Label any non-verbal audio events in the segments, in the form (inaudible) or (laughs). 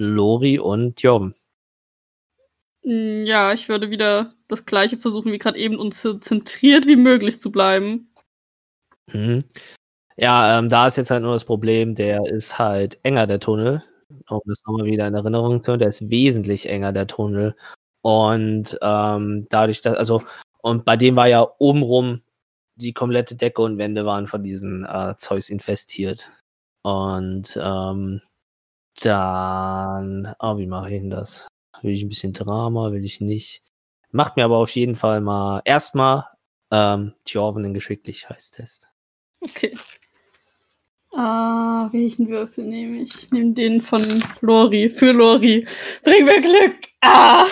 Lori und Jorben. Mm, Ja, ich würde wieder das gleiche versuchen wie gerade eben und so zentriert wie möglich zu bleiben. Mhm. Ja, ähm, da ist jetzt halt nur das Problem, der ist halt enger, der Tunnel. Um das nochmal wieder in Erinnerung zu haben, der ist wesentlich enger, der Tunnel. Und ähm, dadurch, dass, also, und bei dem war ja obenrum die komplette Decke und Wände waren von diesen äh, Zeugs infestiert. Und ähm, dann, oh, wie mache ich denn das? Will ich ein bisschen Drama, will ich nicht. Macht mir aber auf jeden Fall mal erstmal ähm, Tjorven einen Geschicklichkeitstest. Okay. Ah, welchen Würfel nehme ich? Ich nehme den von Lori. Für Lori. Bring mir Glück. Ah!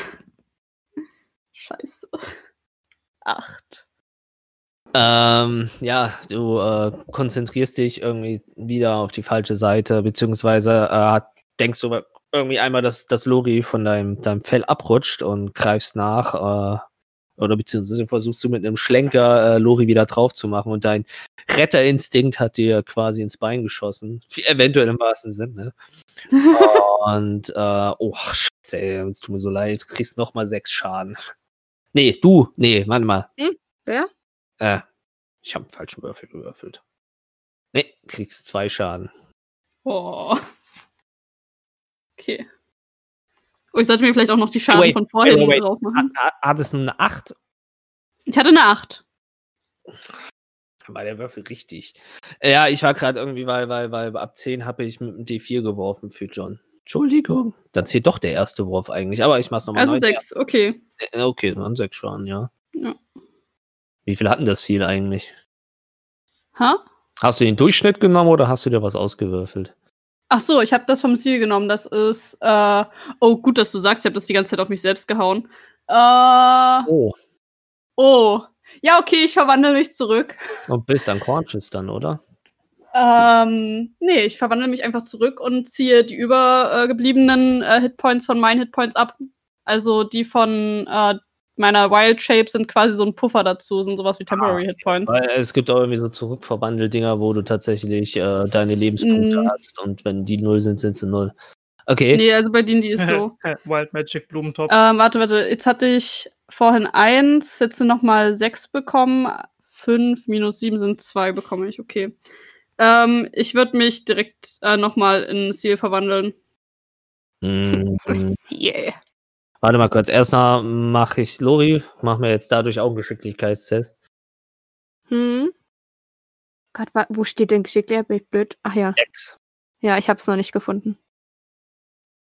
Scheiße. Acht. Ähm, ja, du äh, konzentrierst dich irgendwie wieder auf die falsche Seite, beziehungsweise äh, denkst du irgendwie einmal, dass, dass Lori von deinem, deinem Fell abrutscht und greifst nach, äh, oder beziehungsweise versuchst du mit einem Schlenker äh, Lori wieder drauf zu machen und dein Retterinstinkt hat dir quasi ins Bein geschossen. Eventuell im wahrsten Sinne. (laughs) und, äh, oh, scheiße, ey, es tut mir so leid, du kriegst nochmal sechs Schaden. Nee, du, nee, warte mal. Wer? Äh, ich habe einen falschen Würfel gewürfelt. Nee, kriegst zwei Schaden. Oh. Okay. Oh, ich sollte mir vielleicht auch noch die Schaden Wait, von vorhin wait, wait. drauf machen. Ha- ha- Hattest du eine 8? Ich hatte eine Acht. War der Würfel richtig? Ja, ich war gerade irgendwie, weil, weil, weil ab 10 habe ich mit dem D4 geworfen für John. Entschuldigung. Dann zählt doch der erste Wurf eigentlich, aber ich mach's nochmal Also neu. sechs, okay. Äh, Okay, dann sechs Schaden, ja. Ja. Wie viel hatten das Ziel eigentlich? Ha? Hast du den Durchschnitt genommen oder hast du dir was ausgewürfelt? Ach so, ich habe das vom Ziel genommen. Das ist, äh, oh, gut, dass du sagst, ich habe das die ganze Zeit auf mich selbst gehauen. Äh, Oh, oh. Ja, okay, ich verwandle mich zurück. und bist unconscious dann, oder? Ähm, nee, ich verwandle mich einfach zurück und ziehe die übergebliebenen äh, Hitpoints von meinen Hitpoints ab. Also die von äh, meiner Wild Shape sind quasi so ein Puffer dazu, sind sowas wie Temporary Hitpoints. Weil es gibt auch irgendwie so Zurückverwandel-Dinger, wo du tatsächlich äh, deine Lebenspunkte Mm. hast und wenn die null sind, sind sie null. Okay. Nee, also bei denen, die ist so. Wild Magic Blumentopf. Ähm, warte, warte. Jetzt hatte ich vorhin eins, jetzt sind nochmal sechs bekommen. Fünf minus sieben sind zwei bekomme ich, okay. Ähm, ich würde mich direkt äh, nochmal in Seal verwandeln. (laughs) Mm, Ziel. Warte mal kurz. Erstmal mache ich Lori, mach mir jetzt dadurch auch einen Geschicklichkeitstest. Hm? Gott, wo steht denn Geschicklichkeit? Bin ich blöd? Ach ja. Sechs. Ja, ich hab's noch nicht gefunden.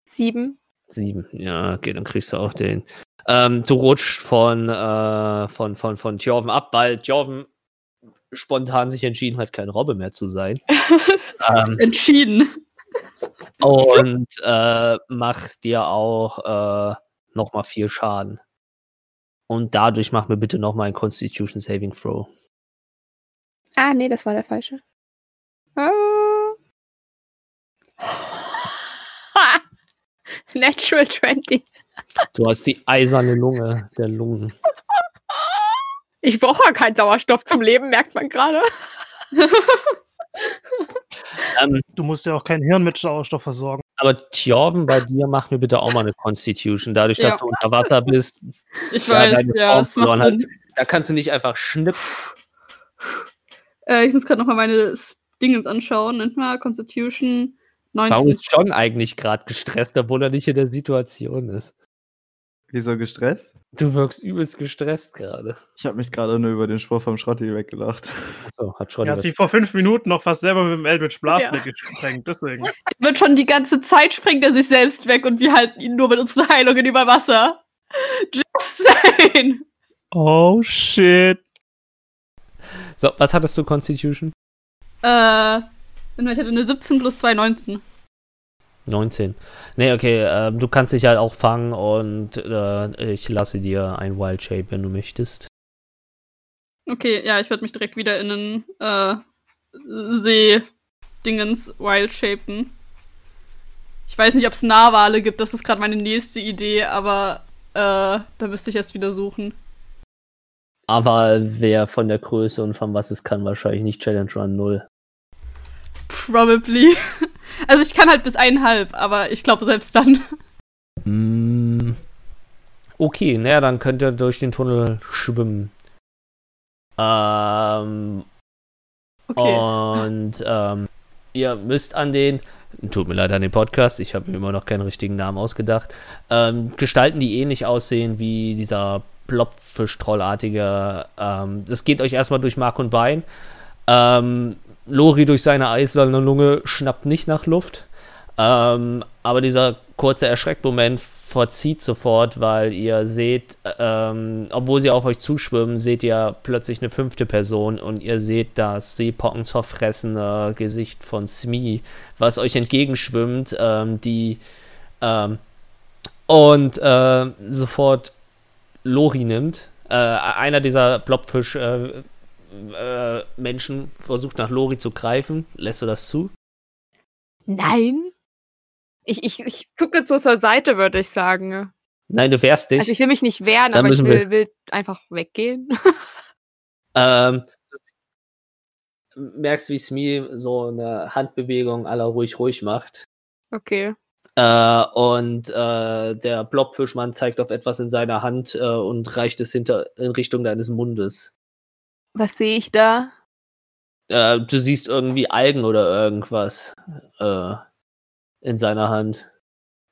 Sieben. Sieben. Ja, okay, dann kriegst du auch den. Ähm, du rutschst von, äh, von, von, von Tjorven ab, weil Tjorven spontan sich entschieden hat, kein Robbe mehr zu sein. (laughs) ähm, Entschieden. und äh, machst dir auch äh, nochmal vier Schaden. Und dadurch mach mir bitte nochmal ein Constitution Saving Throw. Ah, nee, das war der falsche. Ah. (laughs) Natural 20. Du hast die eiserne Lunge der Lungen. Ich brauche ja keinen Sauerstoff zum Leben, merkt man gerade. (laughs) (laughs) Ähm, Du musst ja auch kein Hirn mit Sauerstoff versorgen. aber Tjorven, bei dir mach mir bitte auch mal eine Constitution. Dadurch, dass Ja. du unter Wasser bist, Ich ja, weiß, deine ja, verloren hast. Sinn. Da kannst du nicht einfach schnipp. Äh, ich muss gerade nochmal meine Dingens anschauen. Nennt mal Constitution 19. Warum ist John eigentlich gerade gestresst, obwohl er nicht in der Situation ist? Wieso gestresst? Du wirkst übelst gestresst gerade. Ich habe mich gerade nur über den Spruch vom Schrotti weggelacht. Achso, hat schon Er hat sich vor fünf Minuten noch fast selber mit dem Eldritch Blast Ja. weggesprengt. Deswegen. (laughs) Wird schon die ganze Zeit springt er sich selbst weg und wir halten ihn nur mit unseren Heilungen über Wasser. Just saying. Oh shit. So, was hattest du, Constitution? Äh, ich hatte eine 17 plus 2, 19. 19. Nee, okay, ähm, du kannst dich halt auch fangen und äh, ich lasse dir ein Wild Shape, wenn du möchtest. Okay, ja, ich würde mich direkt wieder in einen äh, See-Dingens wild shapen. Ich weiß nicht, ob es Narwale gibt, das ist gerade meine nächste Idee, aber äh, da müsste ich erst wieder suchen. Aber wer von der Größe und von was es kann, wahrscheinlich nicht Challenge Run 0. Probably. (laughs) Also ich kann halt bis eineinhalb, aber ich glaube selbst dann. Mm, Okay, naja, dann könnt ihr durch den Tunnel schwimmen. Ähm, Okay. Und ähm, ihr müsst an den, tut mir leid an den Podcast, ich habe mir immer noch keinen richtigen Namen ausgedacht, ähm, Gestalten, die ähnlich aussehen wie dieser Blobfisch-Trollartige. Ähm, das geht euch erstmal durch Mark und Bein. Ähm, Lori durch seine eiserne Lunge schnappt nicht nach Luft. Ähm, aber dieser kurze Erschreckmoment verzieht sofort, weil ihr seht, ähm, obwohl sie auf euch zuschwimmen, seht ihr plötzlich eine fünfte Person und ihr seht das seepockenzerfressene Gesicht von Smee, was euch entgegenschwimmt, ähm, die ähm, und äh, sofort Lori nimmt. Äh, einer dieser Blobfisch äh, äh, Menschen versucht nach Lori zu greifen. Lässt du das zu? Nein. Ich, ich, ich zucke zur Seite, würde ich sagen. Nein, du wehrst dich. Also ich will mich nicht wehren, Dann aber ich will, will einfach weggehen. (laughs) Ähm, du merkst, wie Smee so eine Handbewegung aller ruhig ruhig macht. Okay. Äh, und äh, der Blobfischmann zeigt auf etwas in seiner Hand äh, und reicht es hinter in Richtung deines Mundes. Was sehe ich da? Äh, du siehst irgendwie Algen oder irgendwas äh, in seiner Hand.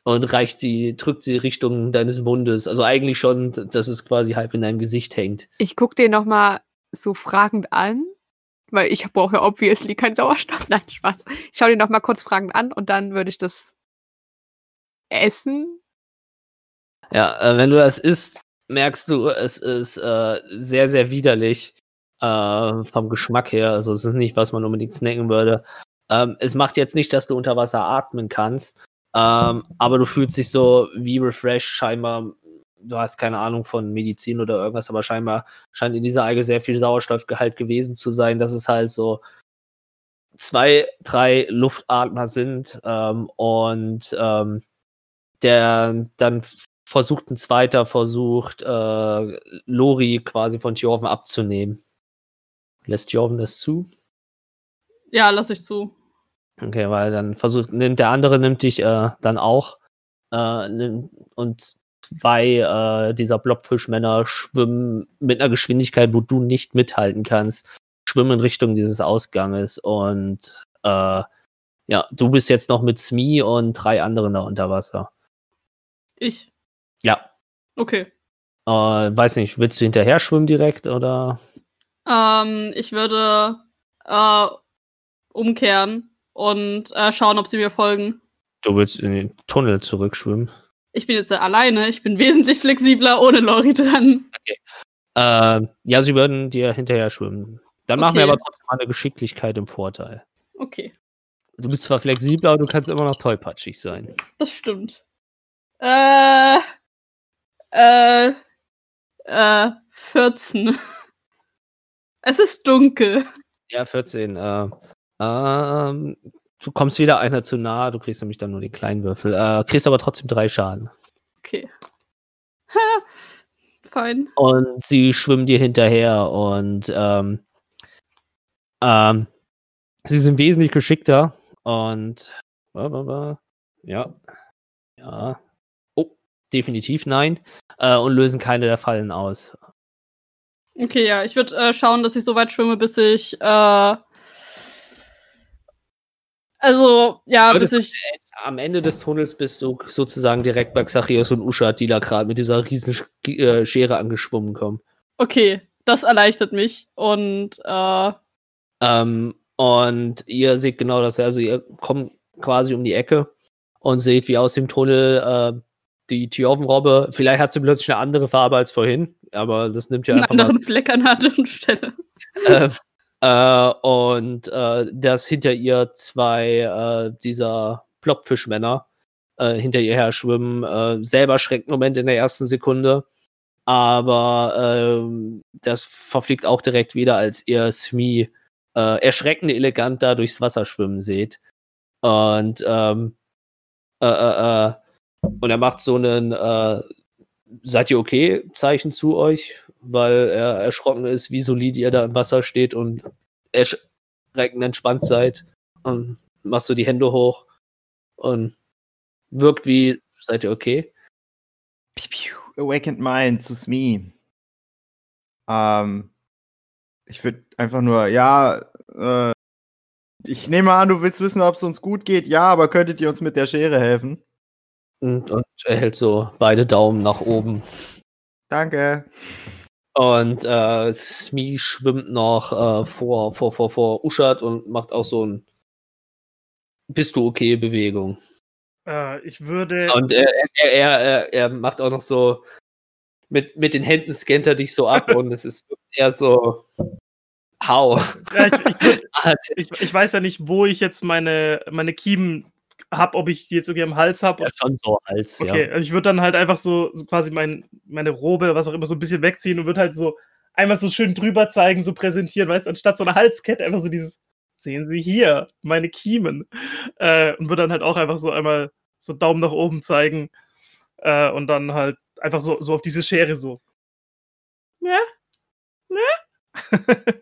Und reicht sie, drückt sie Richtung deines Mundes. Also eigentlich schon, dass es quasi halb in deinem Gesicht hängt. Ich gucke den nochmal so fragend an, weil ich brauche ja obviously keinen Sauerstoff. (laughs) Nein, Spaß. Ich schaue den nochmal kurz fragend an und dann würde ich das essen. Ja, äh, wenn du das isst, merkst du, es ist äh, sehr, sehr widerlich äh, vom Geschmack her. Also es ist nicht, was man unbedingt snacken würde. Ähm, es macht jetzt nicht, dass du unter Wasser atmen kannst, ähm, aber du fühlst dich so wie refreshed, scheinbar. Du hast keine Ahnung von Medizin oder irgendwas, aber scheinbar scheint in dieser Alge sehr viel Sauerstoffgehalt gewesen zu sein, dass es halt so zwei, drei Luftatmer sind ähm, und ähm, der dann versucht ein zweiter versucht, äh, Lori quasi von Tjorven abzunehmen. Lässt Tjorven das zu? Ja, lass ich zu. Okay, weil dann versucht, nimmt der andere nimmt dich äh, dann auch äh, nimm, und zwei äh, dieser Blobfischmänner schwimmen mit einer Geschwindigkeit, wo du nicht mithalten kannst, schwimmen in Richtung dieses Ausganges und äh, ja, du bist jetzt noch mit Smee und drei anderen da unter Wasser. Ich. Ja, Okay. Äh, weiß nicht, willst du hinterher schwimmen direkt oder? Ähm, ich würde äh, umkehren und äh, schauen, ob sie mir folgen. Du willst in den Tunnel zurückschwimmen. Ich bin jetzt alleine. Ich bin wesentlich flexibler ohne Lori dran. Äh, ja, sie würden dir hinterher schwimmen. Dann machen wir Okay. aber trotzdem eine Geschicklichkeit im Vorteil. Okay, Du bist zwar flexibler, aber du kannst immer noch tollpatschig sein. das stimmt. Äh, äh, äh, 14. Es ist dunkel. Ja, 14. Äh, ähm, du kommst wieder einer zu nah, du kriegst nämlich dann nur den kleinen Würfel. Äh, kriegst aber trotzdem drei Schaden. Okay. Ha, fein. Und sie schwimmen dir hinterher und ähm, ähm, sie sind wesentlich geschickter und ja, ja, oh, definitiv nein äh, und lösen keine der Fallen aus. Okay, ja, ich würde äh, schauen, dass ich so weit schwimme, bis ich, äh, also, ja, bis Würdest ich, Am Ende des Tunnels bist du sozusagen direkt bei Xachios und Uschat, die da gerade mit dieser riesen Sch äh, Schere angeschwommen kommen. okay, das erleichtert mich und, äh, Ähm, und ihr seht genau das, also ihr kommt quasi um die Ecke und seht, wie aus dem Tunnel äh, die Tjorvenrobbe, vielleicht hat sie plötzlich eine andere Farbe als vorhin, aber das nimmt ja einen einfach mal. anderen Fleck an einer anderen Stelle. Äh, äh, und äh, dass hinter ihr zwei äh, dieser Plopfischmänner äh, hinter ihr her schwimmen. Äh, selber Schreckmoment in der ersten Sekunde. Aber ähm, das verfliegt auch direkt wieder, als ihr Smee erschreckend elegant da durchs Wasser schwimmen seht. Und ähm, äh, äh, äh, und er macht so einen äh, Seid ihr okay? Zeichen zu euch, weil er erschrocken ist, wie solid ihr da im Wasser steht und erschreckend entspannt seid. Und macht so die Hände hoch und wirkt wie, seid ihr okay? Awakened Mind zu Smee. Ähm, ich würde einfach nur, ja, äh, ich nehme an, du willst wissen, ob es uns gut geht. Ja, aber könntet ihr uns mit der Schere helfen? Und, und er hält so beide Daumen nach oben. Danke. Und äh, Smee schwimmt noch äh, vor, vor, vor, vor Uschat und macht auch so ein Bist du okay Bewegung. Äh, ich würde. Und er, er, er, er, er macht auch noch so mit, mit den Händen scannt er dich so ab (laughs) und es ist eher so Hau. Ja, ich, ich, (laughs) ich, ich weiß ja nicht, wo ich jetzt meine, meine Kiemen habe, ob ich die jetzt irgendwie am Hals habe. Ja, schon so Hals, Okay, ja. also ich würde dann halt einfach so, so quasi mein, meine Robe, was auch immer, so ein bisschen wegziehen und würde halt so einmal so schön drüber zeigen, so präsentieren, weißt du, anstatt so eine Halskette einfach so dieses, sehen Sie hier, meine Kiemen. Äh, und würde dann halt auch einfach so einmal so Daumen nach oben zeigen äh, und dann halt einfach so, so auf diese Schere so. Ja? Ne?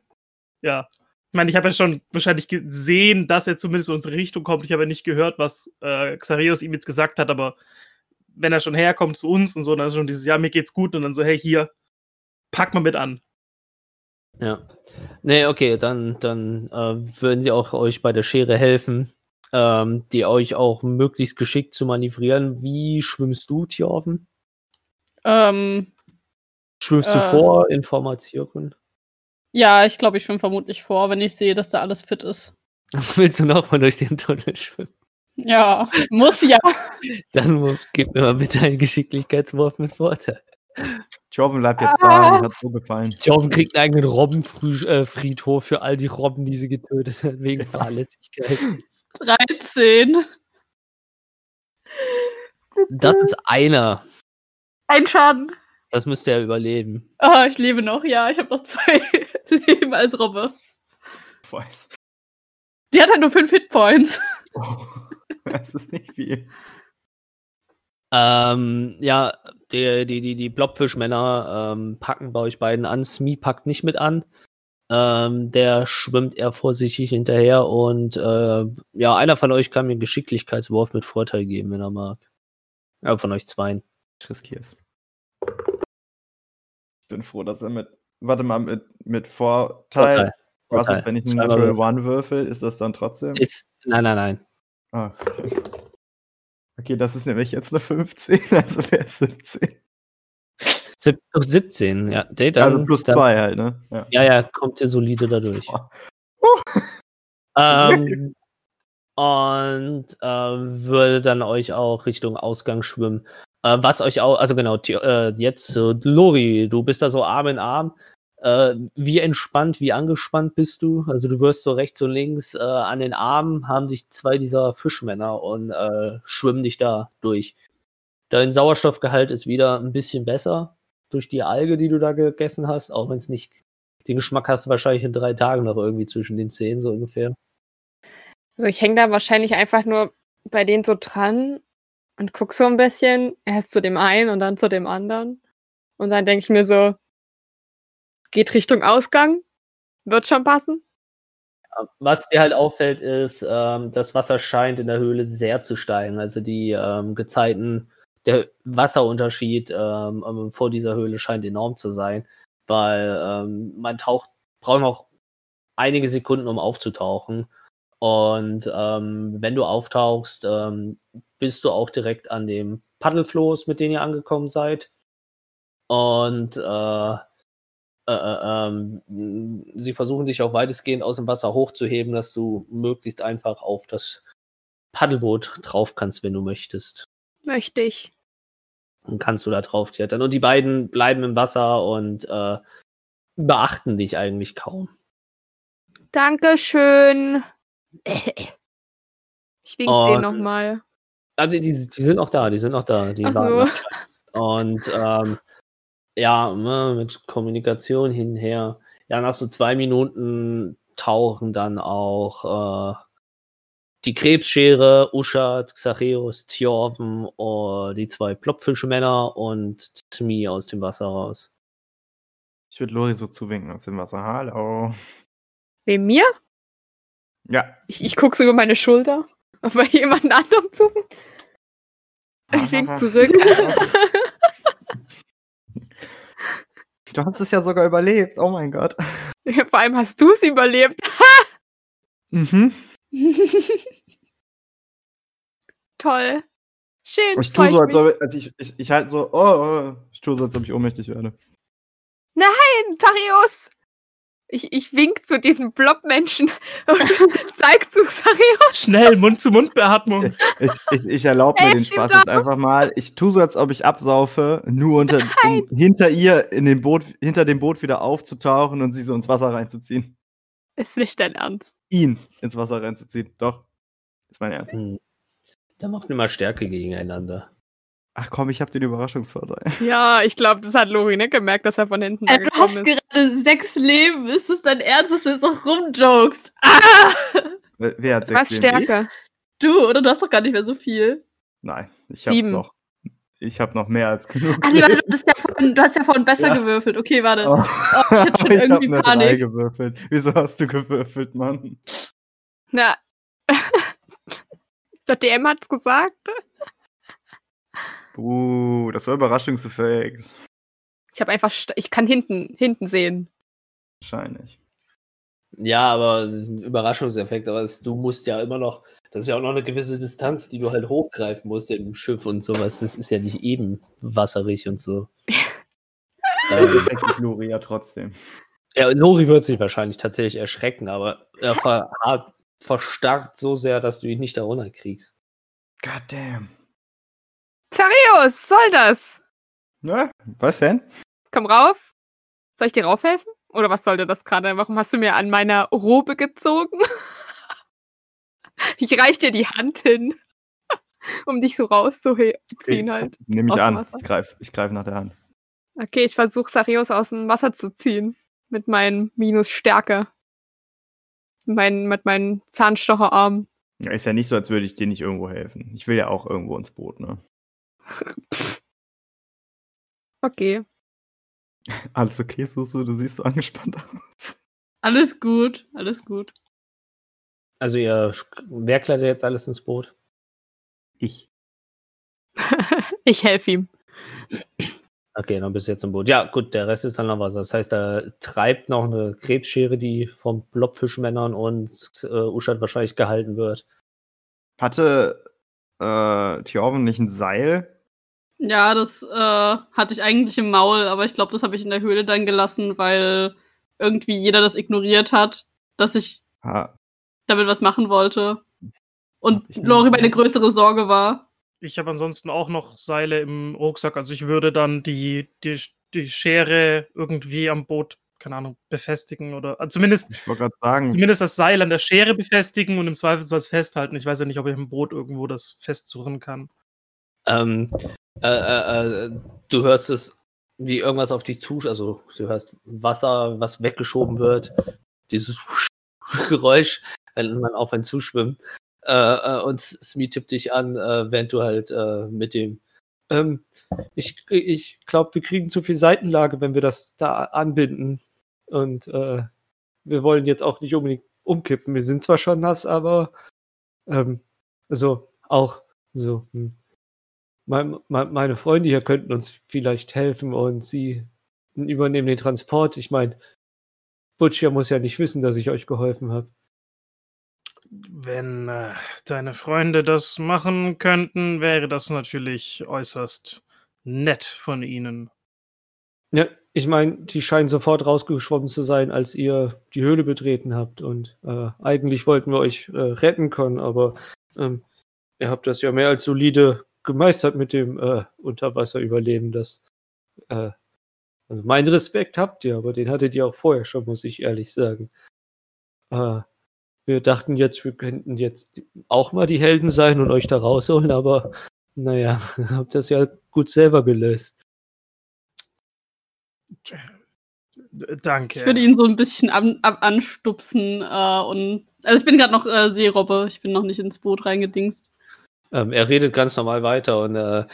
ja. (laughs) Ich meine, ich habe ja schon wahrscheinlich gesehen, dass er zumindest in unsere Richtung kommt. Ich habe ja nicht gehört, was äh, Xareus ihm jetzt gesagt hat, aber wenn er schon herkommt zu uns und so, dann ist schon dieses, ja, mir geht's gut und dann so, hey, hier, pack mal mit an. Ja. Nee, okay, dann, dann äh, würden die auch euch bei der Schere helfen, ähm, die euch auch möglichst geschickt zu manövrieren. Wie schwimmst du, Tjorven? Ähm, Schwimmst du Äh. vor Informationen? Ja, ich glaube, ich schwimme vermutlich vor, wenn ich sehe, dass da alles fit ist. (laughs) Willst du noch mal durch den Tunnel schwimmen? Ja, muss ja. (laughs) Dann gib mir mal bitte einen Geschicklichkeitswurf mit Vorteil. Joven bleibt jetzt da, die hat so gefallen. Tjorven kriegt einen eigenen Robbenfriedhof für all die Robben, die sie getötet hat, wegen Fahrlässigkeit. (laughs) 13. Das ist einer. Ein Schaden. Das müsste er überleben. Ah, ich lebe noch, ja. Ich habe noch zwei (laughs) Leben als Robbe. Ich weiß. Die hat halt nur fünf Hitpoints. (laughs) Oh, (laughs) das ist nicht viel. Ähm, ja, die, die, die, die Blobfischmänner ähm, packen bei euch beiden an. Smee packt nicht mit an. Ähm, der schwimmt eher vorsichtig hinterher und äh, ja, einer von euch kann mir einen Geschicklichkeitswurf mit Vorteil geben, wenn er mag. Ja, von euch zweien. Ich riskier's. Ich bin froh, dass er mit. Warte mal, mit, mit Vorteil. Vorteil. Was Vorteil. ist, wenn ich einen Natural. One würfel? Ist das dann trotzdem? Ist, nein, nein, nein. Ah, okay. okay, das ist nämlich jetzt eine 15, (laughs) also der ist 17. Sieb- oh, 17, ja. Dann, also plus dann, 2 halt, ne? Ja. Ja, ja, kommt ihr solide dadurch. Boah. (laughs) Ähm, und äh, würde dann euch auch Richtung Ausgang schwimmen. Äh, was euch auch, also genau, äh, jetzt, äh, Lori, du bist da so Arm in Arm. Äh, wie entspannt, wie angespannt bist du? Also du wirst so rechts und links äh, an den Armen haben dich zwei dieser Fischmänner und äh, schwimmen dich da durch. Dein Sauerstoffgehalt ist wieder ein bisschen besser durch die Alge, die du da gegessen hast, auch wenn es nicht den Geschmack hast wahrscheinlich in drei Tagen noch irgendwie zwischen den Zähnen, so ungefähr. Also ich hänge da wahrscheinlich einfach nur bei denen so dran und guck so ein bisschen, erst zu dem einen und dann zu dem anderen. Und dann denke ich mir so, geht Richtung Ausgang, wird schon passen. Was dir halt auffällt, ist, ähm, das Wasser scheint in der Höhle sehr zu steigen. Also die ähm, Gezeiten, der Wasserunterschied ähm, ähm, vor dieser Höhle scheint enorm zu sein, weil ähm, man taucht, braucht noch einige Sekunden, um aufzutauchen. Und ähm, wenn du auftauchst, ähm, bist du auch direkt an dem Paddelfloß, mit dem ihr angekommen seid. Und äh, äh, äh, ähm, sie versuchen dich auch weitestgehend aus dem Wasser hochzuheben, dass du möglichst einfach auf das Paddelboot drauf kannst, wenn du möchtest. Möchte ich. Dann kannst du da drauf klettern. Und die beiden bleiben im Wasser und äh, beachten dich eigentlich kaum. Dankeschön. (laughs) Ich wink Und- den nochmal. Also die, die sind noch da, die sind noch da. Die so. noch. Und ähm, ja, ne, mit Kommunikation hin und her. Ja, nach so zwei Minuten tauchen dann auch äh, die Krebsschere, Uschat, Xacheus, Tjorven, oh, die zwei Plopfischmänner und Tmi aus dem Wasser raus. Ich würde Lori so zuwinken aus dem Wasser. Hallo. Wem mir? Ja, Ich, ich gucke so über meine Schulter. bei jemand anderem suchen. Ich wink zurück. (laughs) Du hast es ja sogar überlebt. Oh mein Gott. Vor allem hast du es überlebt. Mhm. (laughs) Toll. Schön. Ich tue so, als ob als ich, ich, ich halt so, oh, oh, ich tue so, als ob ich ohnmächtig werde. Nein, Tarius! Ich, ich wink zu diesem Blobmenschen (laughs) und (laughs) zeig zu Sarius. Schnell, Mund-zu-Mund-Beatmung. Ich, ich, ich erlaube mir den Spaß jetzt einfach mal. Ich tue so, als ob ich absaufe, nur unter, um hinter ihr in dem Boot, hinter dem Boot wieder aufzutauchen und sie so ins Wasser reinzuziehen. Ist nicht dein Ernst. Ihn ins Wasser reinzuziehen. Doch. Ist mein Ernst. Hm. Da macht wir mal Stärke gegeneinander. Ach komm, ich habe den Überraschungsvorteil. (laughs) Ja, ich glaube, das hat Lori nicht gemerkt, dass er von hinten Ey, du hast ist. gerade sechs Leben. Ist es dein Ernst, dass du jetzt auch rumjokest? Ah! (laughs) Wer hat sechs Was Leben? Ich? Stärke? Du, oder? Du hast doch gar nicht mehr so viel. Nein, ich habe noch. Ich habe noch mehr als genug. Ach nee, warte, du hast ja vorhin, du hast ja vorhin besser Ja. gewürfelt. Okay, warte. Oh, ich hatte (laughs) schon ich hab irgendwie drei Panik. gewürfelt. Wieso hast du gewürfelt, Mann? Na. Der DM hat's gesagt. Buh, das war Überraschungseffekt. Ich habe einfach, ich kann hinten, hinten sehen. Wahrscheinlich. Ja, aber ein Überraschungseffekt, aber es, du musst ja immer noch, das ist ja auch noch eine gewisse Distanz, die du halt hochgreifen musst im Schiff und sowas. Das ist ja nicht eben wasserig und so. (laughs) ähm, Lori ja trotzdem. ja, Nori wird sich wahrscheinlich tatsächlich erschrecken, aber er ver hat verstarrt so sehr, dass du ihn nicht da runterkriegst. God damn. Zarius, was soll das? Na, was denn? Komm rauf. Soll ich dir raufhelfen? Oder was sollte das gerade? Warum hast du mir an meiner Robe gezogen? (laughs) Ich reich dir die Hand hin, (laughs) um dich so rauszuziehen halt. Nehme ich Aus dem an. Ich greife ich greif nach der Hand. Okay, ich versuche Sarius aus dem Wasser zu ziehen. Mit meinen Minus Stärke. Mein, mit meinen Zahnstocherarmen. Ja, ist ja nicht so, als würde ich dir nicht irgendwo helfen. Ich will ja auch irgendwo ins Boot, ne? Okay. Alles okay, Susu? Du siehst so angespannt aus. Alles gut, alles gut. Also ihr, wer klettert jetzt alles ins Boot? Ich. (laughs) ich helfe ihm. Okay, dann bist du jetzt im Boot. Ja, gut, der Rest ist dann noch Wasser. Das heißt, da treibt noch eine Krebsschere, die vom Blobfischmännern und äh, Uschat wahrscheinlich gehalten wird. Hatte äh, Thjorven nicht ein Seil? Ja, das äh, hatte ich eigentlich im Maul, aber ich glaube, das habe ich in der Höhle dann gelassen, weil irgendwie jeder das ignoriert hat, dass ich Ha, damit was machen wollte. Und. Lori meine größere Sorge war. Ich habe ansonsten auch noch Seile im Rucksack. Also ich würde dann die, die, die Schere irgendwie am Boot, keine Ahnung, befestigen oder also zumindest, ich wollte gerade sagen, zumindest das Seil an der Schere befestigen und im Zweifelsfall festhalten. Ich weiß ja nicht, ob ich im Boot irgendwo das festsuchen kann. Ähm, äh, äh, äh, du hörst es, wie irgendwas auf dich zu, also du hörst Wasser, was weggeschoben wird, dieses (laughs) Geräusch, wenn man auf einen zuschwimmt. Äh, äh, und Smee tippt dich an, äh, während du halt mit dem ähm, ich ich glaube, wir kriegen zu viel Seitenlage, wenn wir das da anbinden. Und wir wollen jetzt auch nicht unbedingt umkippen. Wir sind zwar schon nass, aber ähm, so auch so. Hm mein, mein, meine Freunde hier könnten uns vielleicht helfen und sie übernehmen den Transport. Ich meine, Butcher muss ja nicht wissen, dass ich euch geholfen habe. Wenn äh, deine Freunde das machen könnten, wäre das natürlich äußerst nett von ihnen. Ja, ich meine, die scheinen sofort rausgeschwommen zu sein, als ihr die Höhle betreten habt. Und äh, eigentlich wollten wir euch äh, retten können, aber ähm, ihr habt das ja mehr als solide gemeistert mit dem äh, Unterwasserüberleben. Das, äh, also meinen Respekt habt ihr, aber den hattet ihr auch vorher schon, muss ich ehrlich sagen. Äh, wir dachten jetzt, wir könnten jetzt auch mal die Helden sein und euch da rausholen, aber naja, (laughs) habt das ja gut selber gelöst. Danke. Ich würde ihn so ein bisschen an, ab, anstupsen äh, und also ich bin gerade noch äh, Seerobbe, ich bin noch nicht ins Boot reingedingst. Ähm, er redet ganz normal weiter und, äh,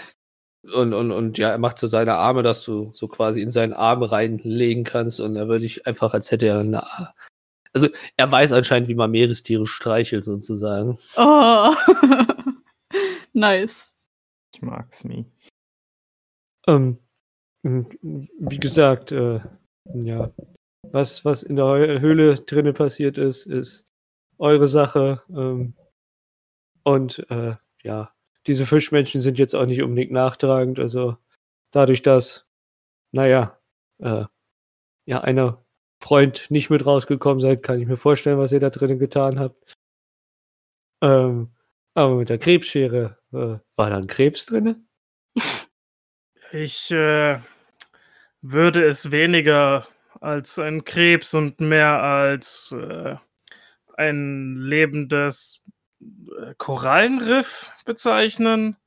und, und, und ja, er macht so seine Arme, dass du so quasi in seinen Arm reinlegen kannst und er würde dich einfach, als hätte er eine, Also er weiß anscheinend, wie man Meerestiere streichelt, sozusagen. Oh. (laughs) nice. Ich mag Smee. Ähm, wie gesagt, äh, ja, was, was in der Höhle drinnen passiert ist, ist eure Sache. Ähm, und äh, ja, diese Fischmenschen sind jetzt auch nicht unbedingt nachtragend. Also dadurch, dass, naja, äh, ja, einer Freund nicht mit rausgekommen seid, kann ich mir vorstellen, was ihr da drinnen getan habt. Ähm, aber mit der Krebsschere, äh, war da ein Krebs drinne? (laughs) Ich äh, würde es weniger als ein Krebs und mehr als äh, ein lebendes Korallenriff bezeichnen,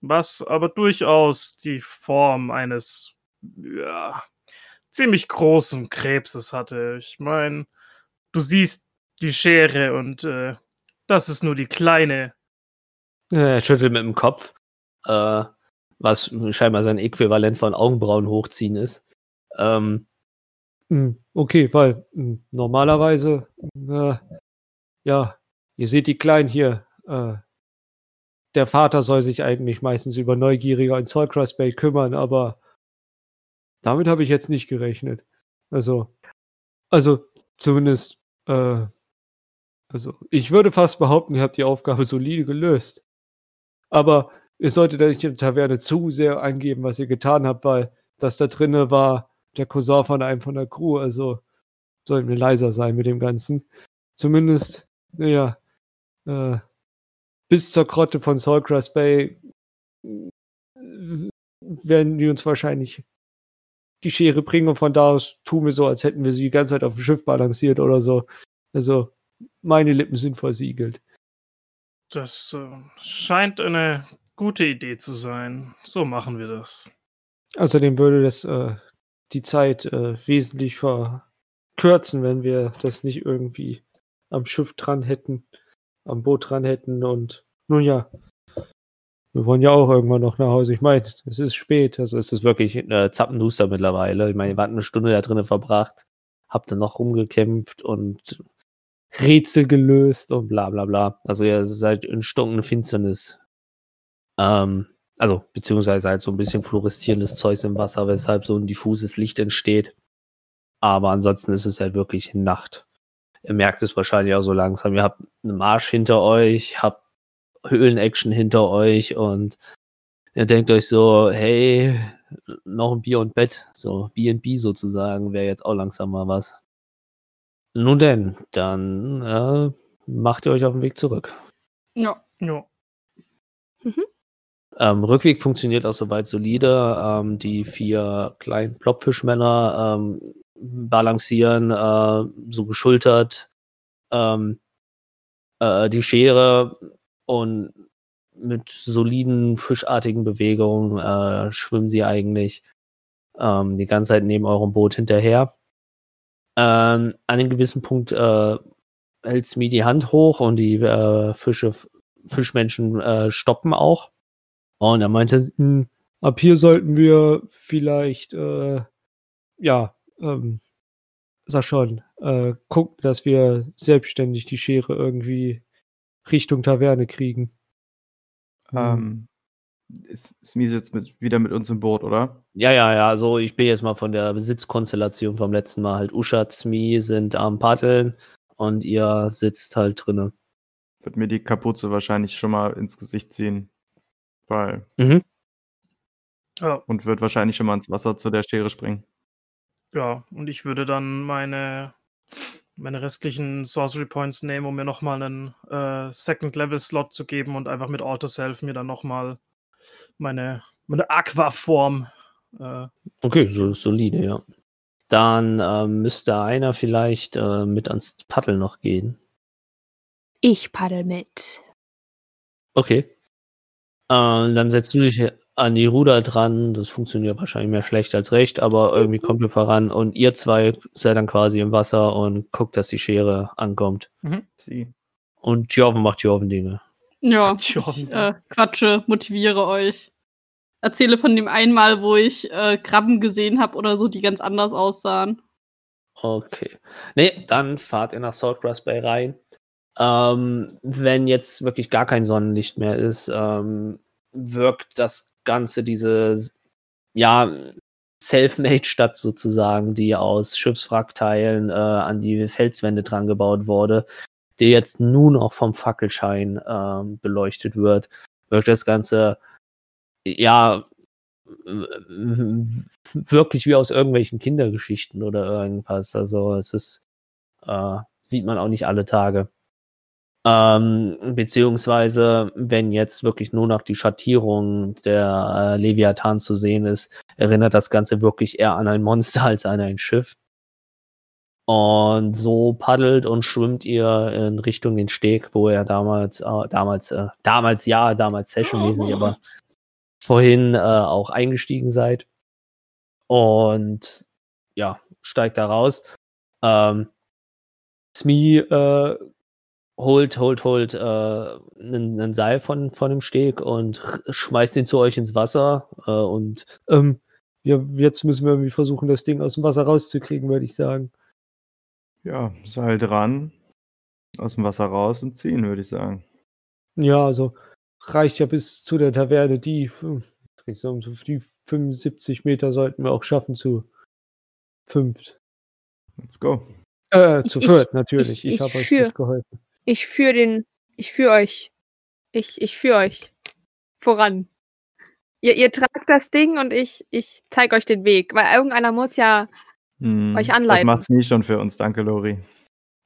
was aber durchaus die Form eines ja, ziemlich großen Krebses hatte. Ich meine, du siehst die Schere und äh, das ist nur die kleine. Er schüttelt mit dem Kopf, äh, was scheinbar sein Äquivalent von Augenbrauen hochziehen ist. Ähm, Hm, Okay, weil hm, normalerweise, äh, ja, ihr seht die Kleinen hier. Äh, der Vater soll sich eigentlich meistens über Neugierige in Saltcross Bay kümmern, aber damit habe ich jetzt nicht gerechnet. Also, also zumindest, äh, also ich würde fast behaupten, ihr habt die Aufgabe solide gelöst. Aber ihr solltet ja nicht in der Taverne zu sehr angeben, was ihr getan habt, weil das da drinne war der Cousin von einem von der Crew, also sollten wir leiser sein mit dem Ganzen. Zumindest, naja, äh, bis zur Grotte von Saltgrass Bay äh, werden die uns wahrscheinlich die Schere bringen und von da aus tun wir so, als hätten wir sie die ganze Zeit auf dem Schiff balanciert oder so. Also, meine Lippen sind versiegelt. Das äh, scheint eine gute Idee zu sein. So machen wir das. Außerdem würde das äh, die Zeit äh, wesentlich verkürzen, wenn wir das nicht irgendwie am Schiff dran hätten, am Boot dran hätten und nun ja, wir wollen ja auch irgendwann noch nach Hause. Ich meine, es ist spät. Also es ist wirklich äh, zappenduster mittlerweile. Ich meine, ihr wart eine Stunde da drinnen verbracht, habt dann noch rumgekämpft und Rätsel gelöst und bla bla bla. Also ihr seid in stunkene Finsternis. Ähm, also, beziehungsweise halt so ein bisschen fluoreszierendes Zeug im Wasser, weshalb so ein diffuses Licht entsteht. Aber ansonsten ist es halt wirklich Nacht. Ihr merkt es wahrscheinlich auch so langsam. Ihr habt einen Marsch hinter euch, habt Höhlen-Action hinter euch und ihr denkt euch so, hey, noch ein Bier und Bett, so B&B sozusagen, wäre jetzt auch langsam mal was. Nun denn, dann äh, macht ihr euch auf den Weg zurück. Ja. Ja. Ähm, Rückweg funktioniert auch soweit solide. Ähm, die vier kleinen Plopfischmänner ähm, balancieren äh, so geschultert ähm, äh, die Schere und mit soliden fischartigen Bewegungen äh, schwimmen sie eigentlich ähm, die ganze Zeit neben eurem Boot hinterher. Ähm, an einem gewissen Punkt äh, hält Smee die Hand hoch und die äh, Fische, Fischmenschen äh, stoppen auch. Und er meinte, hm, ab hier sollten wir vielleicht, äh, ja, ähm, sag schon, äh, gucken, dass wir selbstständig die Schere irgendwie Richtung Taverne kriegen. Ähm, ist Smee jetzt mit, wieder mit uns im Boot, oder? ja, ja, ja, so ich bin jetzt mal von der Besitzkonstellation vom letzten Mal halt. Usha, Smee sind am Paddeln und ihr sitzt halt drinnen. Wird mir die Kapuze wahrscheinlich schon mal ins Gesicht ziehen. Weil. Mhm. Und wird wahrscheinlich schon mal ins Wasser zu der Schere springen. Ja, und ich würde dann meine, meine restlichen Sorcery Points nehmen, um mir nochmal einen äh, Second-Level-Slot zu geben und einfach mit Auto Self mir dann nochmal meine, meine Aqua-Form. Äh, Okay, so solide, ja. Dann ähm, müsste einer vielleicht äh, mit ans Paddel noch gehen. Ich paddel mit. Okay. Äh, dann setzt du dich an die Ruder dran. Das funktioniert wahrscheinlich mehr schlecht als recht, aber irgendwie kommt ihr voran und ihr zwei seid dann quasi im Wasser und guckt, dass die Schere ankommt. Sie. Und Jorven macht Jorven-Dinge. Ja, ich äh, quatsche, motiviere euch. Erzähle von dem einmal, wo ich äh, Krabben gesehen habe oder so, die ganz anders aussahen. Okay. Nee, dann fahrt ihr nach Saltgrass Bay rein. Ähm, wenn jetzt wirklich gar kein Sonnenlicht mehr ist, ähm, wirkt das Ganze, diese, ja, Self-Made-Stadt sozusagen, die aus Schiffswrackteilen äh, an die Felswände dran gebaut wurde, die jetzt nun auch vom Fackelschein ähm, beleuchtet wird, wirkt das Ganze ja wirklich wie aus irgendwelchen Kindergeschichten oder irgendwas. Also es ist, äh, sieht man auch nicht alle Tage. Ähm, beziehungsweise, wenn jetzt wirklich nur noch die Schattierung der äh, Leviathan zu sehen ist, erinnert das Ganze wirklich eher an ein Monster (laughs) als an ein Schiff. Und so paddelt und schwimmt ihr in Richtung den Steg, wo er damals, äh, damals, äh, damals ja, damals sessionmäßig, aber vorhin äh, auch eingestiegen seid. Und ja, steigt da raus. Ähm, Smee äh, holt, holt, holt einen äh, Seil von, von dem Steg und schmeißt ihn zu euch ins Wasser. Äh, und ähm, ja, jetzt müssen wir irgendwie versuchen, das Ding aus dem Wasser rauszukriegen, würde ich sagen. Ja, Seil dran, aus dem Wasser raus und ziehen, würde ich sagen. Ja, also reicht ja bis zu der Taverne. Die, ich sag, die 75 Meter sollten wir auch schaffen zu fünft. Let's go. Äh, zu Ich- viert, natürlich. ich- Ich, ich habe euch nicht geholfen. Ich führe den, ich führe euch. Ich, ich führe euch voran. Ihr, ihr tragt das Ding und ich, ich zeige euch den Weg, weil irgendeiner muss ja, Hm, Euch anleiten. Das macht's nie schon für uns, danke, Lori.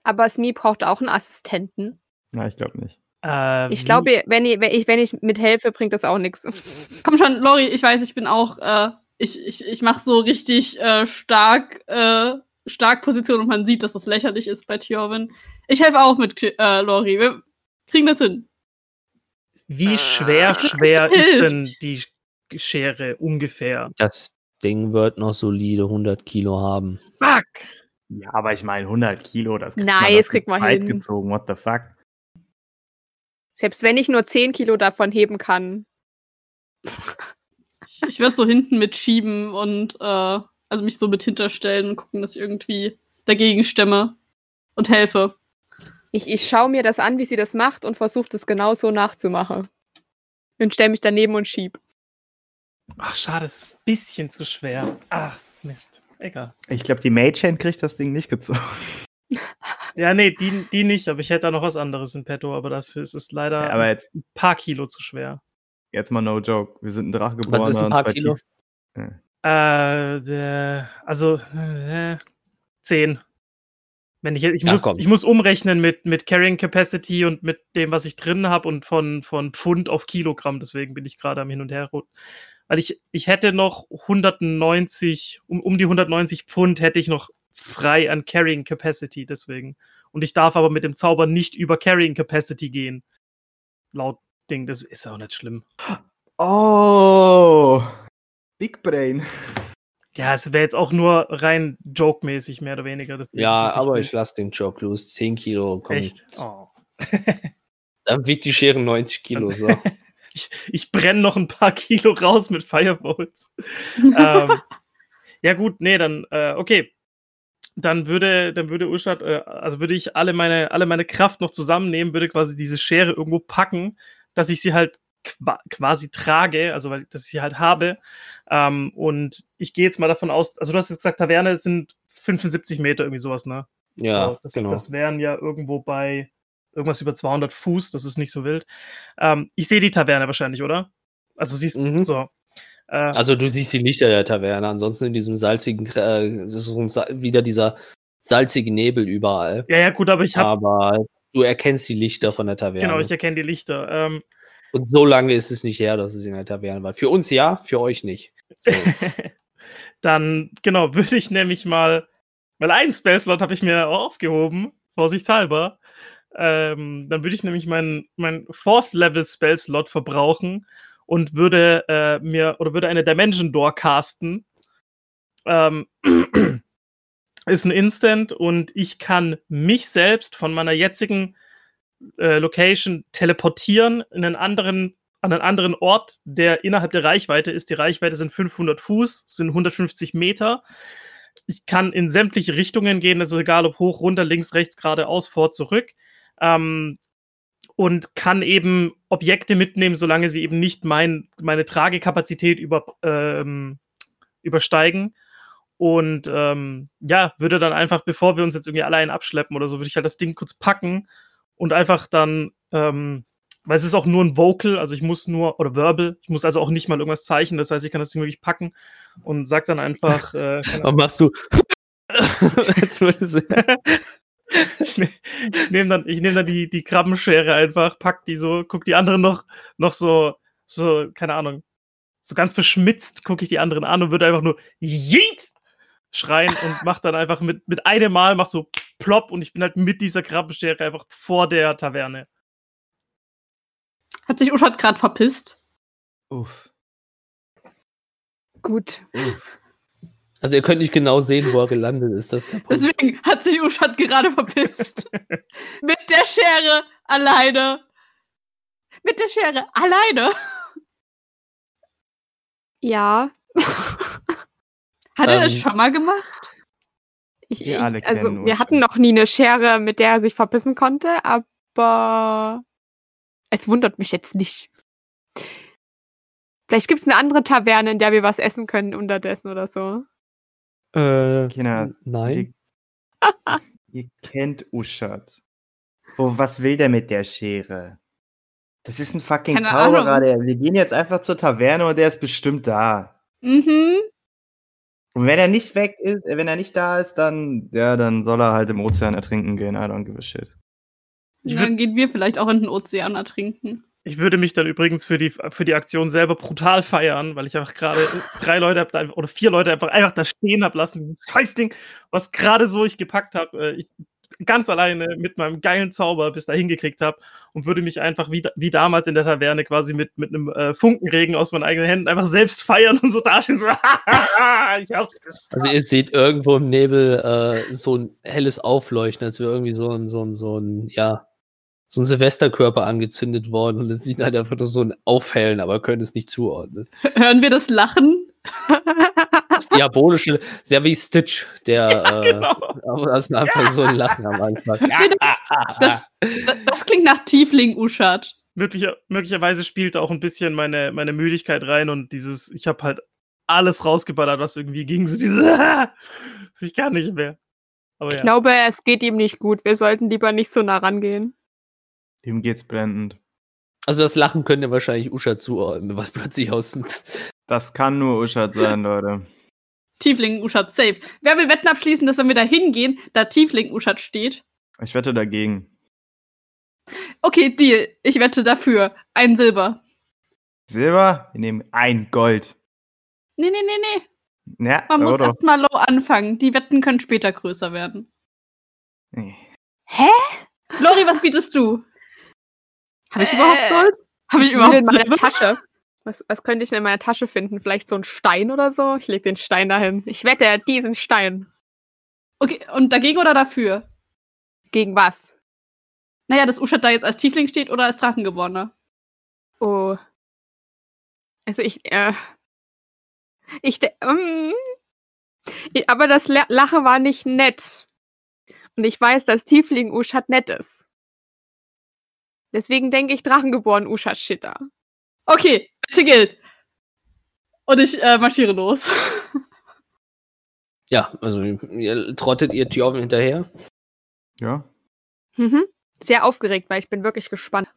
aber Smee braucht auch einen Assistenten. Na, ich glaube nicht. Äh, Ich glaube, wenn, ihr, wenn, ich, wenn ich mithelfe, bringt das auch nichts. (laughs) Komm schon, Lori, ich weiß, ich bin auch, äh, ich, ich, ich mache so richtig äh, stark, äh, stark Position und man sieht, dass das lächerlich ist bei Tjorvin. Ich helfe auch mit äh, Lori. Wir kriegen das hin. Wie schwer, Das schwer ist hilft. denn die Schere ungefähr? Das Ding wird noch solide 100 Kilo haben. Fuck! Ja, aber ich meine 100 Kilo, das kriegt Nice, man aus kriegt man Zeit hin. gezogen, what the fuck. Selbst wenn ich nur 10 Kilo davon heben kann. (laughs) Ich, ich würde so hinten mitschieben und äh, also mich so mit hinterstellen und gucken, dass ich irgendwie dagegen stemme und helfe. Ich, ich schaue mir das an, wie sie das macht und versuche das genau so nachzumachen. Und stelle mich daneben und schieb. Ach, schade, es ist ein bisschen zu schwer. Ah, Mist. Egal. Ich glaube, die Mage-Hand kriegt das Ding nicht gezogen. (laughs) Ja, nee, die, die nicht, aber ich hätte da noch was anderes in petto, aber dafür ist es leider Ja, aber jetzt, ein paar Kilo zu schwer. jetzt mal no joke. Wir sind ein Drache geboren. Was ist ein paar Kilo? Äh, der, also, äh, 10. Wenn ich, ich, muss, ich muss umrechnen mit, mit Carrying Capacity und mit dem, was ich drin habe und von, von Pfund auf Kilogramm. Deswegen bin ich gerade am Hin und Her. rot- Weil ich, ich hätte noch 190, um, um die 190 Pfund hätte ich noch frei an Carrying Capacity. Deswegen. Und ich darf aber mit dem Zauber nicht über Carrying Capacity gehen. Laut Ding. Das ist auch nicht schlimm. Oh! Big Brain. Ja, es wäre jetzt auch nur rein joke-mäßig, mehr oder weniger. deswegen Ja, aber ich lasse den Joke los. 10 Kilo kommt. Echt? Oh. Dann wiegt die Schere 90 Kilo. So. (laughs) Ich, ich brenne noch ein paar Kilo raus mit Firebolts. (laughs) ähm, ja, gut, nee, dann, äh, okay. Dann würde, dann würde Urstadt, äh, also würde ich alle meine, alle meine Kraft noch zusammennehmen, würde quasi diese Schere irgendwo packen, dass ich sie halt quasi trage, also weil, dass ich sie halt habe. Ähm, und ich gehe jetzt mal davon aus, also du hast jetzt gesagt, Taverne sind 75 Meter, irgendwie sowas, ne? Ja, so, das, genau. das wären ja irgendwo bei irgendwas über 200 Fuß, das ist nicht so wild. Ähm, ich sehe die Taverne wahrscheinlich, oder? Also siehst Mhm. so. Äh, Also du siehst die Lichter der Taverne. Ansonsten in diesem salzigen, äh, es ist wieder dieser salzige Nebel überall. ja, ja, gut, aber ich habe, Aber du erkennst die Lichter von der Taverne. genau, ich erkenne die Lichter. Ähm, Und so lange ist es nicht her, dass es in der Taverne war. Für uns ja, für euch nicht. So. (laughs) dann, genau, würde ich nämlich mal, weil ein Spellslot habe ich mir aufgehoben, vorsichtshalber. Ähm, dann würde ich nämlich meinen mein Fourth Level Spellslot verbrauchen und würde äh, mir oder würde eine Dimension Door casten. Ähm, (clears throat) ist ein Instant und ich kann mich selbst von meiner jetzigen äh, Location teleportieren in einen anderen an einen anderen Ort, der innerhalb der Reichweite ist. Die Reichweite sind 500 Fuß, sind 150 Meter. ich kann in sämtliche Richtungen gehen, also egal ob hoch, runter, links, rechts, geradeaus, vor, zurück. Ähm, und kann eben Objekte mitnehmen, solange sie eben nicht mein, meine Tragekapazität über, ähm, übersteigen. Und ähm, ja, würde dann einfach, bevor wir uns jetzt irgendwie allein abschleppen oder so, würde ich halt das Ding kurz packen und einfach dann, ähm, weil es ist auch nur ein Vocal, also ich muss nur, oder Verbal, ich muss also auch nicht mal irgendwas zeichnen, das heißt, ich kann das Ding wirklich packen und sag dann einfach. (laughs) Äh, Was machst du? (laughs) Ich ne- ich nehme dann, ich nehm dann die, die Krabbenschere einfach, pack die so, guck die anderen noch, noch so, so, keine Ahnung, so ganz verschmitzt, gucke ich die anderen an und würde einfach nur Yeet schreien und mach dann einfach mit, mit einem Mal, mach so plopp und ich bin halt mit dieser Krabbenschere einfach vor der Taverne. Hat sich Uschat gerade verpisst? Uff. Gut. Uff. Also ihr könnt nicht genau sehen, wo er gelandet ist. Deswegen hat sich Uschat gerade verpisst. (laughs) Mit der Schere alleine. Mit der Schere alleine. Ja. (laughs) Hat er das Ähm, schon mal gemacht? Ich, Wir ich, alle also, kennen wir hatten noch nie eine Schere, mit der er sich verpissen konnte, aber es wundert mich jetzt nicht. Vielleicht gibt es eine andere Taverne, in der wir was essen können unterdessen oder so. Äh, Kinder, nein. Ihr, (laughs) ihr kennt Uschat. Oh, was will der mit der Schere? Das ist ein fucking Keine Zauberer. Der, wir gehen jetzt einfach zur Taverne und der ist bestimmt da. Mhm. Und wenn er nicht weg ist, äh, wenn er nicht da ist, dann, ja, dann soll er halt im Ozean ertrinken gehen. I don't give a shit. Ich Dann gehen wir vielleicht auch in den Ozean ertrinken. Ich würde mich dann übrigens für die, für die Aktion selber brutal feiern, weil ich einfach gerade (laughs) drei Leute hab da, oder vier Leute einfach, einfach da stehen hab lassen. Dieses Scheißding, was gerade so ich gepackt habe, ich ganz alleine mit meinem geilen Zauber bis dahin gekriegt habe und würde mich einfach wie, wie damals in der Taverne quasi mit, mit einem äh, Funkenregen aus meinen eigenen Händen einfach selbst feiern und so dastehen. So, (laughs) ich hab's geschafft. Also ihr seht irgendwo im Nebel äh, so ein helles Aufleuchten, als wäre irgendwie so ein, so ein, so ein, ja, so ein Silvesterkörper angezündet worden und es sieht halt einfach nur so ein Aufhellen, aber könnt es nicht zuordnen. Hören wir das Lachen? Das diabolische, sehr wie Stitch, der, (laughs) äh, genau. Aber das ist einfach so ein (laughs) Lachen am Anfang. Das, das, das, das klingt nach Tiefling Uschat. Möglicher, möglicherweise spielt auch ein bisschen meine, meine Müdigkeit rein und dieses, ich habe halt alles rausgeballert, was irgendwie ging. So diese, (laughs) ich kann nicht mehr. Aber Ich ja. glaube, es geht ihm nicht gut. Wir sollten lieber nicht so nah rangehen. Ihm geht's blendend. Also das Lachen könnt ihr wahrscheinlich Usha zuordnen, was plötzlich aus Das kann nur Uschat sein, (laughs) Leute. Tiefling Uschat safe. Wer will Wetten abschließen, dass wenn wir da hingehen, da Tiefling Uschat steht? Ich wette dagegen. Okay, Deal. Ich wette dafür. Ein Silber. Silber? Wir nehmen ein Gold. Nee, nee, nee, nee. Ja, Man muss oder? erst mal low anfangen. Die Wetten können später größer werden. Nee. Hä? Lori, was bietest du? Habe ich Äh, überhaupt Gold? Habe ich Ich will in überhaupt meiner Silber? Tasche. Was, was könnte ich denn in meiner Tasche finden? Vielleicht so ein Stein oder so? Ich leg den Stein dahin. Ich wette diesen Stein. Okay, und dagegen oder dafür? Gegen was? Naja, dass Uschat da jetzt als Tiefling steht oder als Drachengeborener. Oh. Also ich, äh. Ich, de- mm. Ich- aber das La- Lachen war nicht nett. Und ich weiß, dass Tiefling Uschat nett ist. Deswegen denke ich Drachengeboren Uschat Shitter. Okay, Wette gilt. Und ich äh, marschiere los. Ja, also ihr trottet ihr Tjorven hinterher. Ja. Mhm. Sehr aufgeregt, weil ich bin wirklich gespannt.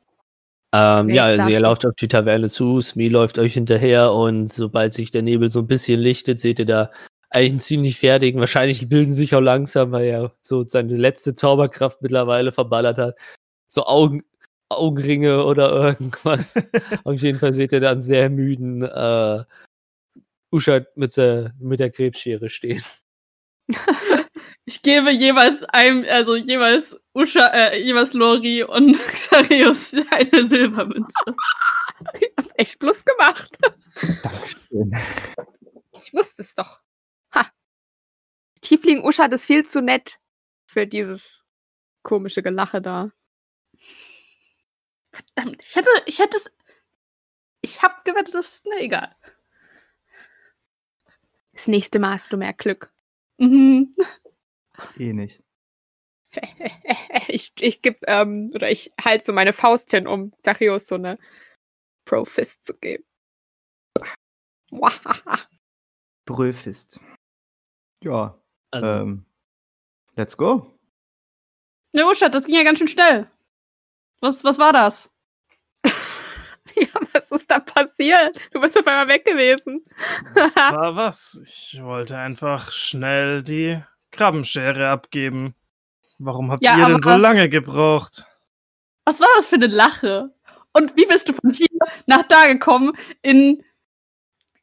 Ähm, ja, also ihr lauft auf die Taverne zu, Smee läuft euch hinterher und sobald sich der Nebel so ein bisschen lichtet, seht ihr da eigentlich einen ziemlich fertigen, wahrscheinlich bilden sich auch langsam, weil er so seine letzte Zauberkraft mittlerweile verballert hat. So Augen, Augenringe oder irgendwas. (laughs) auf jeden Fall seht ihr da einen sehr müden äh, Uschat mit der, mit der Krebsschere stehen. (laughs) Ich gebe jeweils einem, also jeweils Usha, äh, jeweils Lori und (laughs) Xarius eine Silbermünze. Ich hab echt Plus gemacht. Dankeschön. Ich wusste es doch. Ha. Tiefling Uschat ist viel zu nett für dieses komische Gelache da. Verdammt, ich hätte, ich hätte es. Ich hab gewettet, das ist. Na egal. Das nächste Mal hast du mehr Glück. Mhm. Eh nicht. (laughs) ich ich geb, ähm, oder ich halte so meine Faust hin, um Zachäus so eine Pro-Fist zu geben. (laughs) Bröfist. Ja, Also, ähm, let's go. Ne, Uschat, das ging ja ganz schön schnell. Was, was war das? (laughs) ja, was ist da passiert? Du bist auf einmal weg gewesen. Das (laughs) war was. Ich wollte einfach schnell die Krabbenschere abgeben. Warum habt Ja, ihr denn so lange gebraucht? Was war das für eine Lache? Und wie bist du von hier nach da gekommen in,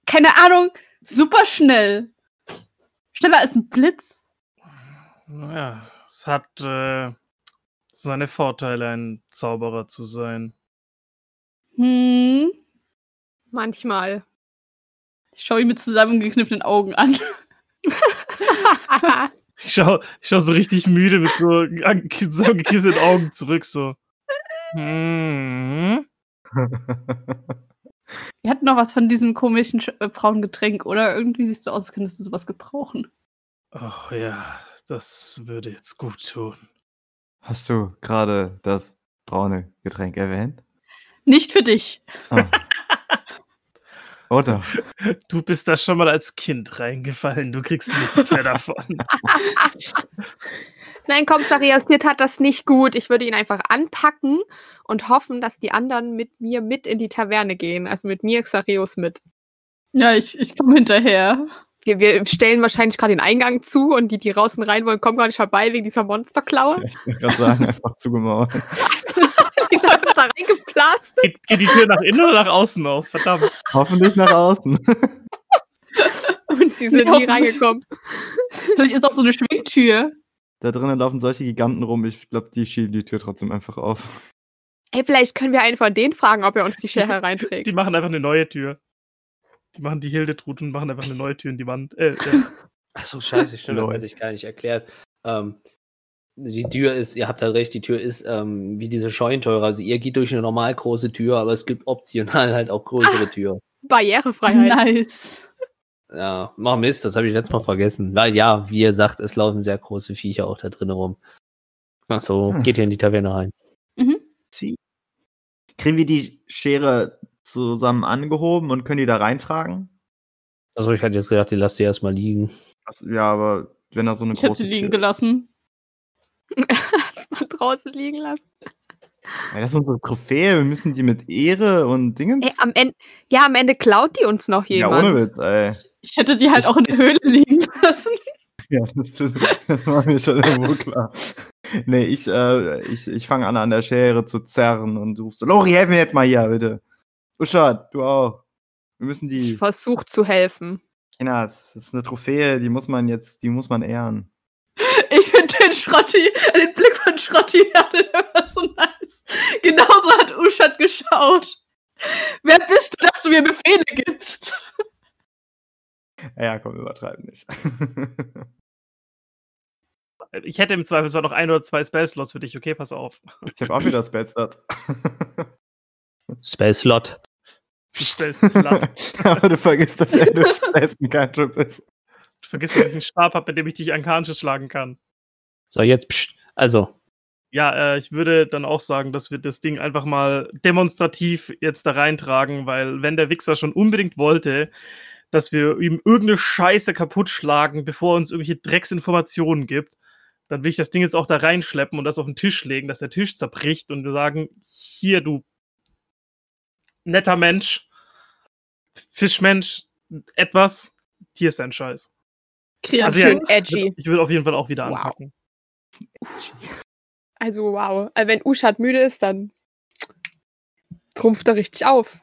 keine Ahnung, super schnell? Schneller als ein Blitz? Naja, es hat äh, seine Vorteile, ein Zauberer zu sein. Hm. Manchmal. Ich schaue ihn mit zusammengekniffenen Augen an. (laughs) Ich schau, ich schau so richtig müde mit so zusammengekippten Augen zurück, so. Hm. (laughs) Wir hatten noch was von diesem komischen Sch äh, Frauengetränk, oder? Irgendwie siehst du aus, als könntest du sowas gebrauchen. Oh ja, das würde jetzt gut tun. Hast du gerade das braune Getränk erwähnt? Nicht für dich. Oh. (laughs) Oder? Du bist da schon mal als Kind reingefallen. Du kriegst nichts mehr davon. (laughs) Nein, komm, Zachäus, dir tat das nicht gut. Ich würde ihn einfach anpacken und hoffen, dass die anderen mit mir mit in die Taverne gehen. Also mit mir, Xareus, mit. Ja, ich, ich komme hinterher. Wir, wir stellen wahrscheinlich gerade den Eingang zu und die, die draußen rein wollen, kommen gar nicht vorbei wegen dieser Monsterklaue. Ich wollte gerade sagen, einfach zugemauert. (laughs) die sind einfach da reingeplatzt. Geht, geht die Tür nach innen oder nach außen auf? Verdammt. Hoffentlich nach außen. Und sie sind nie reingekommen. Vielleicht ist auch so eine Schwingtür. Da drinnen laufen solche Giganten rum. Ich glaube, die schieben die Tür trotzdem einfach auf. Ey, vielleicht können wir einen von denen fragen, ob er uns die (laughs) Schere reinträgt. Die machen einfach eine neue Tür. Die machen die Hildetrud und machen einfach eine neue Tür in die Wand. Äh, äh. ach so, scheiße, stimmt, das hätte ich gar nicht erklärt. Ähm, die Tür ist, ihr habt halt recht, die Tür ist ähm, wie diese Scheunentore. Also ihr geht durch eine normal große Tür, aber es gibt optional halt auch größere Türen. Barrierefreiheit. Nice. Ja, mach Mist, das habe ich letztes Mal vergessen. Weil ja, wie ihr sagt, es laufen sehr große Viecher auch da drin rum. Ach so, Hm. geht ihr in die Taverne rein. Sie. Kriegen wir die Schere zusammen angehoben und können die da reintragen? Also ich hatte jetzt gedacht, die lasst ihr erstmal liegen. Also, ja, aber wenn da so eine Ich hätte große sie liegen Tür- gelassen. Mal (laughs) draußen liegen lassen. Ja, das ist unsere Trophäe. Wir müssen die mit Ehre und Dingens. Ey, am Ende, ja, am Ende klaut die uns noch ja, jemand. ohne Witz, ey. Ich hätte die halt Ich- auch in der Höhle liegen lassen. (laughs) Ja, das, das war mir schon irgendwo klar. Nee, ich, äh, ich, ich fange an, an der Schere zu zerren und du rufst so, Lori, helf mir jetzt mal hier, bitte. Uschat, du auch. Wir müssen Ich die, versuche zu helfen. Kinas, das ist eine Trophäe, die muss man jetzt, die muss man ehren. (laughs) Ich finde den Schrotti, den Blick von Schrotti (laughs) immer so nice. Genauso hat Uschat geschaut. Wer bist du, dass du mir Befehle gibst? (laughs) Ja, komm, übertreiben nicht. Ich hätte im Zweifelsfall noch ein oder zwei Spellslots für dich. Okay, pass auf. ich habe auch wieder Spellstats. Spell Slot. Spellslot. (laughs) Aber du vergisst, dass er durch Spesten kein Trip ist. Du vergisst, dass ich einen Stab habe, mit dem ich dich Arkanisches schlagen kann. So, jetzt, pst, also, Ja, äh, ich würde dann auch sagen, dass wir das Ding einfach mal demonstrativ jetzt da reintragen, weil wenn der Wichser schon unbedingt wollte, dass wir ihm irgendeine Scheiße kaputt schlagen, bevor er uns irgendwelche Drecksinformationen gibt, dann will ich das Ding jetzt auch da reinschleppen und das auf den Tisch legen, dass der Tisch zerbricht und wir sagen, hier, du netter Mensch, Fischmensch, etwas, hier ist dein Scheiß. Kreativ. Also ja, Schön edgy. Ich würde auf jeden Fall auch wieder Wow. anpacken. Also wow. Also wenn Uschat müde ist, dann trumpft er richtig auf.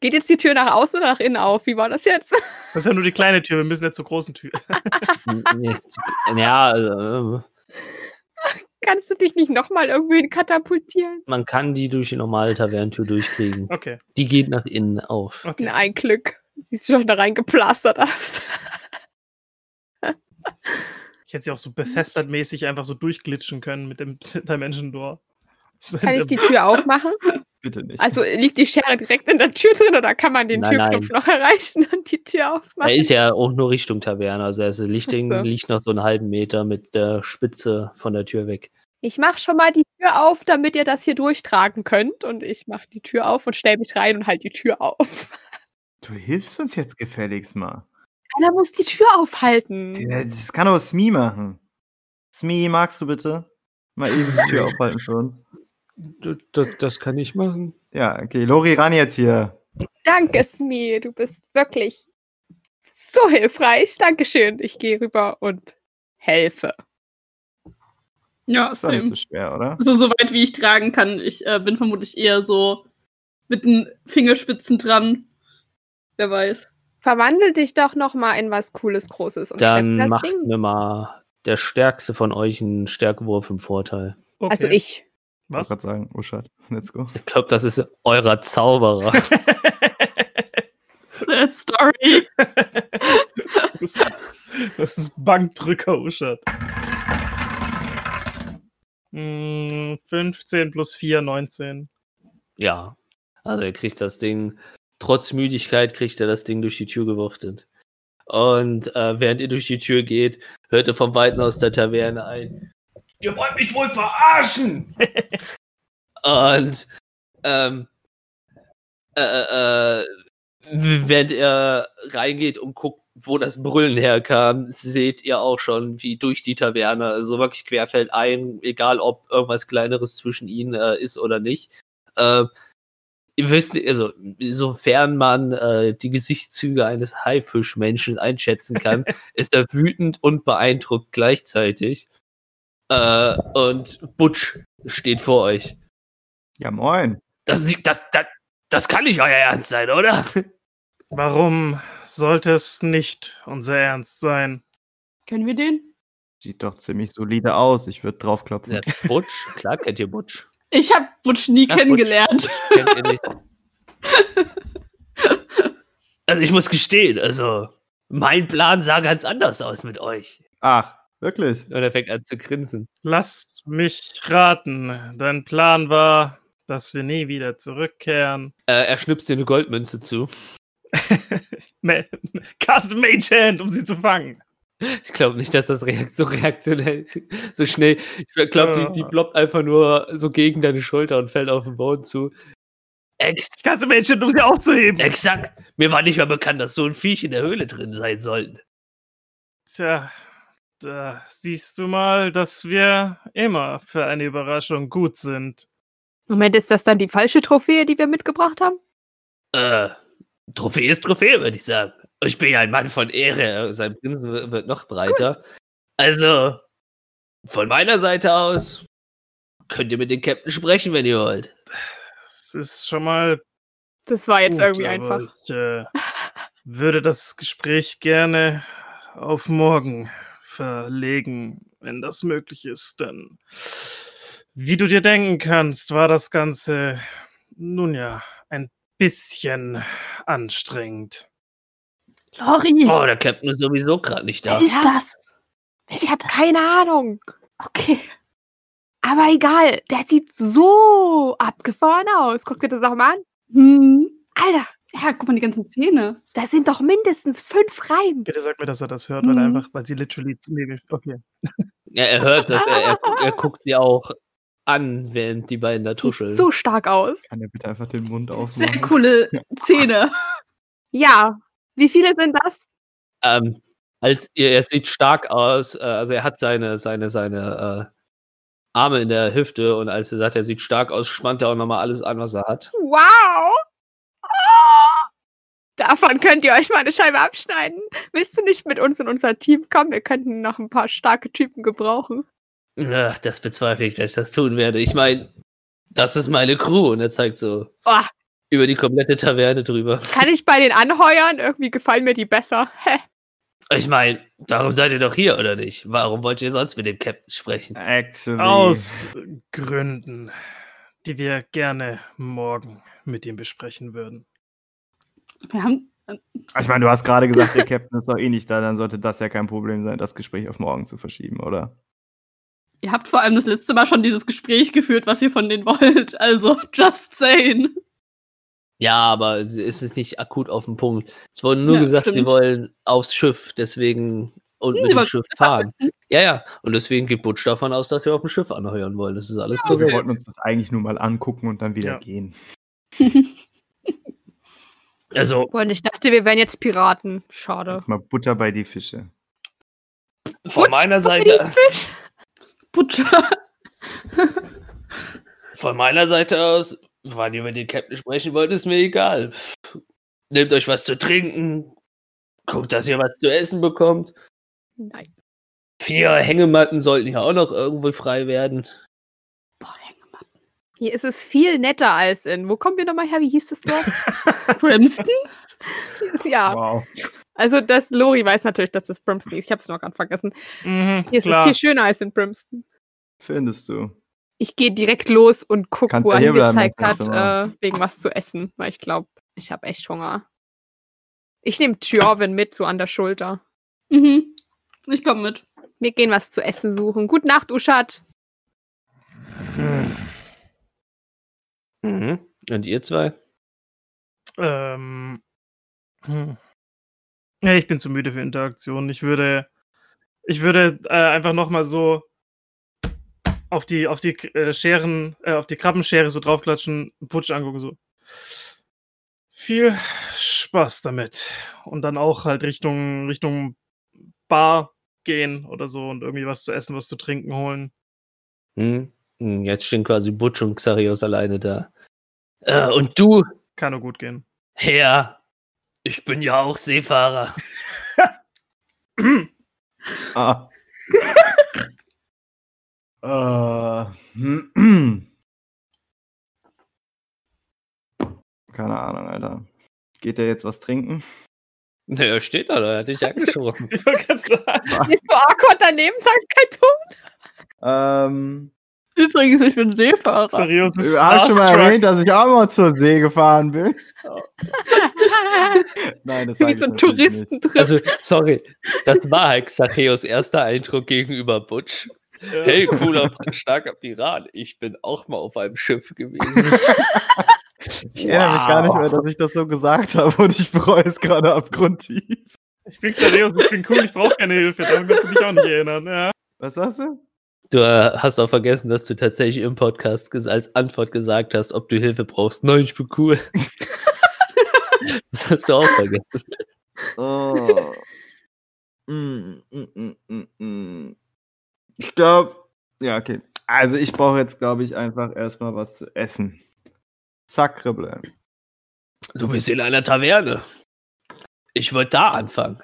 Geht jetzt die Tür nach außen oder nach innen auf? Wie war das jetzt? (laughs) Das ist ja nur die kleine Tür, wir müssen ja zur großen Tür. (laughs) ja, also, äh, Kannst du dich nicht nochmal irgendwie katapultieren? man kann die durch die normale Tavernentür durchkriegen. Okay, Die geht nach innen auf. okay. Na, ein Glück. Siehst du schon da reingeplastert hast. Ich hätte sie auch so Bethesda-mäßig einfach so durchglitschen können mit dem (laughs) Dimension Door. Kann ich die Tür aufmachen? Bitte nicht. Also liegt die Schere direkt in der Tür drin oder kann man den Nein, Türknopf noch erreichen und die Tür aufmachen? Er ist ja auch nur Richtung Taverne. Also er liegt, Ach so. liegt noch so einen halben Meter mit der Spitze von der Tür weg. Ich mach schon mal die Tür auf, damit ihr das hier durchtragen könnt. Und ich mach die Tür auf und stell mich rein und halt die Tür auf. du hilfst uns jetzt gefälligst mal. Einer muss die Tür aufhalten. Das kann doch Smee machen. Smee, magst du bitte mal eben die Tür (laughs) aufhalten für uns? Das, das kann ich machen. Ja, okay. Lori, ran jetzt hier. Danke, Smee. Du bist wirklich so hilfreich. Dankeschön. Ich gehe rüber und helfe. Ja, Ist nicht so schwer, oder? So, so weit wie ich tragen kann. Ich äh, bin vermutlich eher so mit den Fingerspitzen dran. Wer weiß. Verwandel dich doch noch mal in was Cooles, Großes und Dann macht Ding. mir mal der Stärkste von euch einen Stärkewurf im Vorteil. Okay. Also ich. Ich wollte Was? gerade sagen, Uschat, (laughs) let's go. Ich glaube, das ist eurer Zauberer. (laughs) Sad Story. das, ist, das ist Bankdrücker, Uschat. Hm, 15 plus 4, 19. ja. Also er kriegt das Ding, trotz Müdigkeit kriegt er das Ding durch die Tür gewuchtet. Und äh, während ihr durch die Tür geht, hört er vom Weiten aus der Taverne ein. Ihr wollt mich wohl verarschen! (laughs) Und ähm, äh, äh, während er reingeht und guckt, wo das Brüllen herkam, seht ihr auch schon, wie durch die Taverne, also wirklich querfeld ein, egal ob irgendwas Kleineres zwischen ihnen äh, ist oder nicht. Äh, ihr wisst, also, sofern man äh, die Gesichtszüge eines Haifischmenschen einschätzen kann, (laughs) ist er wütend und beeindruckt gleichzeitig. Äh, und Butch steht vor euch. Ja, moin. Das, das, das, das kann nicht euer Ernst sein, oder? Warum sollte es nicht unser Ernst sein? Kennen wir den? Sieht doch ziemlich solide aus. Ich würde draufklopfen. Ja, Butch, klar kennt ihr Butch. Ich habe Butch nie Ach, kennengelernt. Kennt ihr nicht. Also ich muss gestehen, also mein Plan sah ganz anders aus mit euch. Ach, wirklich? Und er fängt an zu grinsen. Lass mich raten. Dein Plan war, dass wir nie wieder zurückkehren. Äh, er schnipst dir eine Goldmünze zu. (laughs) Cast Mage Hand, um sie zu fangen. Ich glaube nicht, dass das reakt so reaktionell (laughs) so schnell. Ich glaube, die, die ploppt einfach nur so gegen deine Schulter und fällt auf den Boden zu. Ex Cast Mage Hand, um sie aufzuheben. exakt. Mir war nicht mal bekannt, dass so ein Viech in der Höhle drin sein sollte. Tja, da siehst du mal, dass wir immer für eine Überraschung gut sind. Moment, ist das dann die falsche Trophäe, die wir mitgebracht haben? Äh, Trophäe ist Trophäe, würde ich sagen. Ich bin ja ein Mann von Ehre. Sein Grinsen wird- noch breiter. Also, von meiner Seite aus könnt ihr mit dem Captain sprechen, wenn ihr wollt. Das ist schon mal Das war jetzt gut, irgendwie aber einfach. Ich äh, würde das Gespräch gerne auf morgen verlegen, wenn das möglich ist. Denn wie du dir denken kannst, war das Ganze nun ja ein bisschen anstrengend. Lori, Oh, der Captain ist sowieso gerade nicht da. wer ist das? Wer Ich habe keine Ahnung. Okay. Aber egal, der sieht so abgefahren aus. Guck dir das auch mal an. Hm. Alter, Ja, guck mal, die ganzen Zähne. da sind doch mindestens fünf Reihen. Bitte sag mir, dass er das hört, weil er Mhm. einfach, weil sie literally zu mir. Okay. Ja, er hört das, er, er, (laughs) er guckt sie auch an, während die beiden da Sieht tuscheln. so stark aus. Kann er bitte einfach den Mund aufmachen? Sehr (laughs) coole Zähne. (laughs) Ja. Wie viele sind das? Ähm, als er, er sieht stark aus, äh, also er hat seine, seine, seine äh, Arme in der Hüfte und als er sagt, er sieht stark aus, spannt er auch nochmal alles an, was er hat. Wow. Davon könnt ihr euch mal eine Scheibe abschneiden. Willst du nicht mit uns in unser Team kommen? Wir könnten noch ein paar starke Typen gebrauchen. Ja, das bezweifle ich, dass ich das tun werde. Ich meine, das ist meine Crew und er zeigt so Oh, über die komplette Taverne drüber. kann ich bei den anheuern? Irgendwie gefallen mir die besser. Hä? Ich meine, darum seid ihr doch hier, oder nicht? Warum wollt ihr sonst mit dem Captain sprechen? Actually. Aus Gründen, die wir gerne morgen mit ihm besprechen würden. Wir haben. Ich meine, du hast gerade gesagt, der Captain ist doch eh nicht da, dann sollte das ja kein Problem sein, das Gespräch auf morgen zu verschieben, oder? Ihr habt vor allem das letzte Mal schon dieses Gespräch geführt, was ihr von denen wollt. Also, just saying. Ja, aber es ist nicht akut auf den Punkt. Es wurde nur Ja, gesagt, sie stimmt. wollen aufs Schiff, deswegen und Hm, mit sie dem Schiff fahren. Ja, ja. Und deswegen geht Butch davon aus, dass wir auf dem Schiff anheuern wollen. Das ist alles Wir korrekt. wollten uns das eigentlich nur mal angucken und dann wieder Ja. gehen. (laughs) (laughs) Also, Und ich dachte, wir wären jetzt Piraten. Schade. Jetzt mal Butter bei die Fische. von Butch, meiner Seite, Fisch. Butcher. von meiner Seite aus, wann ihr mit den Captain sprechen wollt, ist mir egal. Nehmt euch was zu trinken. Guckt, dass ihr was zu essen bekommt. Nein. Vier Hängematten sollten hier auch noch irgendwo frei werden. Hier ist es viel netter als in. Wo kommen wir nochmal her? Wie hieß das Dorf? (laughs) Brimston? (laughs) ja, Wow. also das Lori weiß natürlich, dass das Brimston ist. Ich habe es noch gerade vergessen. Mhm, Hier ist klar. es viel schöner als in Brimston. Findest du? Ich gehe direkt los und gucke, wo er bleiben, kannst hat, äh, wegen was zu essen. Weil ich glaube, ich habe echt Hunger. Ich nehme Tjorvin mit, so an der Schulter. Mhm. Ich komme mit. Wir gehen was zu essen suchen. Gute Nacht, Uschat. Mhm. Und ihr zwei? Ähm, hm. Ja, ich bin zu müde für Interaktion. Ich würde, ich würde äh, einfach noch mal so auf die, auf die äh, Scheren, äh, auf die Krabbenschere so draufklatschen, Putsch angucken so. Viel Spaß damit und dann auch halt Richtung Richtung Bar gehen oder so und irgendwie was zu essen, was zu trinken holen. Hm? Hm, Jetzt stehen quasi Butch und Xarios alleine da. Äh, und du, Kann nur gut gehen. Herr, ich bin ja auch Seefahrer. (laughs) Ah. (laughs) äh. Keine Ahnung, Alter. Geht der jetzt was trinken? Na, er steht da, er hat dich (laughs) angesprochen. Ich wollte gerade sagen. Nicht so awkward daneben, sagt kein Ähm. Übrigens, ich bin Seefahrer. Seriös Du hast schon mal erwähnt, dass ich auch mal zur See gefahren bin. (laughs) Nein, das Wie ich so ein. Touristentrip. Also, sorry, das war halt Xacheos erster Eindruck gegenüber Butch. Ja. Hey, cooler, starker Pirat. Ich bin auch mal auf einem Schiff gewesen. (laughs) Ich erinnere mich gar nicht mehr, dass ich das so gesagt habe und ich bereue es gerade abgrundtief. Ich bin seriös, ich bin cool, ich brauche keine Hilfe. Daran kannst du dich auch nicht erinnern. Ja. Was sagst du? Du äh, hast auch vergessen, dass du tatsächlich im Podcast als Antwort gesagt hast, ob du Hilfe brauchst. Nein, ich bin cool. das hast du auch vergessen. Oh. Mm, mm, mm, mm, mm. Ich glaube, ja, okay. Also ich brauche jetzt, glaube ich, einfach erstmal was zu essen. Sacrebleu. Du bist in einer Taverne. Ich würde da anfangen.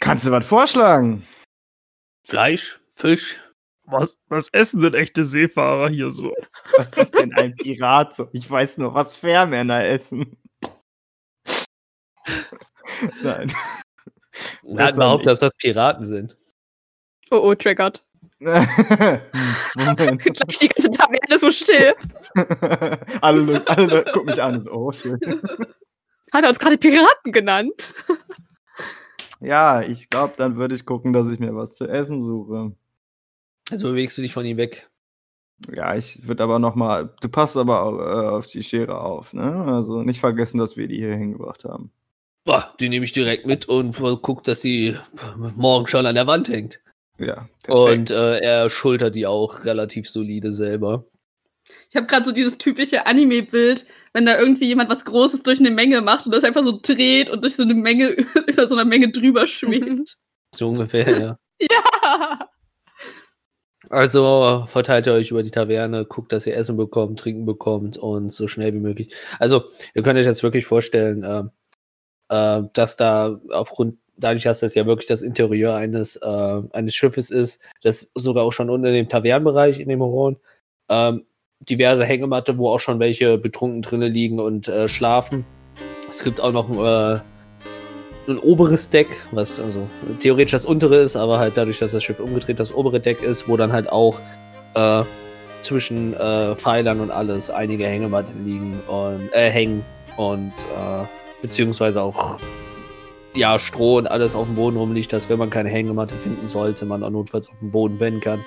Kannst du was vorschlagen? Fleisch, Fisch. Was, was essen denn echte Seefahrer hier so? (laughs) Was ist denn ein Pirat so? Ich weiß nur, was Fährmänner essen. (laughs) Nein. Wer hat Besser behauptet, nicht. dass das Piraten sind? oh, oh, triggert. (laughs) Moment. Gleich die ganze Taverne so still. alle, Leute- alle Leute gucken mich an. und So, oh, schön. Hat er uns gerade Piraten genannt? Ja, ich glaube, dann würde ich gucken, dass ich mir was zu essen suche. Also bewegst du dich von ihm weg. Ja, ich würde aber noch mal. Du passt aber äh, auf die Schere auf, ne? Also nicht vergessen, dass wir die hier hingebracht haben. Boah, die nehme ich direkt mit und guck, dass sie morgen schon an der Wand hängt. Ja. Und äh, er schultert die auch relativ solide selber. Ich habe gerade so dieses typische Anime-Bild, wenn da irgendwie jemand was Großes durch eine Menge macht und das einfach so dreht und durch so eine Menge, (laughs) über so eine Menge drüber (laughs) schwebt. So ungefähr, ja. (laughs) ja! Also verteilt ihr euch über die Taverne, guckt, dass ihr Essen bekommt, Trinken bekommt und so schnell wie möglich. Also, ihr könnt euch jetzt wirklich vorstellen, ähm, äh, dass da aufgrund, dadurch, dass das ja wirklich das Interieur eines, äh, eines Schiffes ist, das sogar auch schon unter dem Tavernenbereich in dem Horon, ähm, diverse Hängematte, wo auch schon welche betrunken drinnen liegen und äh, schlafen. Es gibt auch noch äh, ein oberes Deck, was also theoretisch das untere ist, aber halt dadurch, dass das Schiff umgedreht das obere Deck ist, wo dann halt auch äh, zwischen äh, Pfeilern und alles einige Hängematten liegen und äh, hängen und äh, beziehungsweise auch ja Stroh und alles auf dem Boden rumliegt, dass wenn man keine Hängematte finden sollte, man auch notfalls auf dem Boden pennen kann.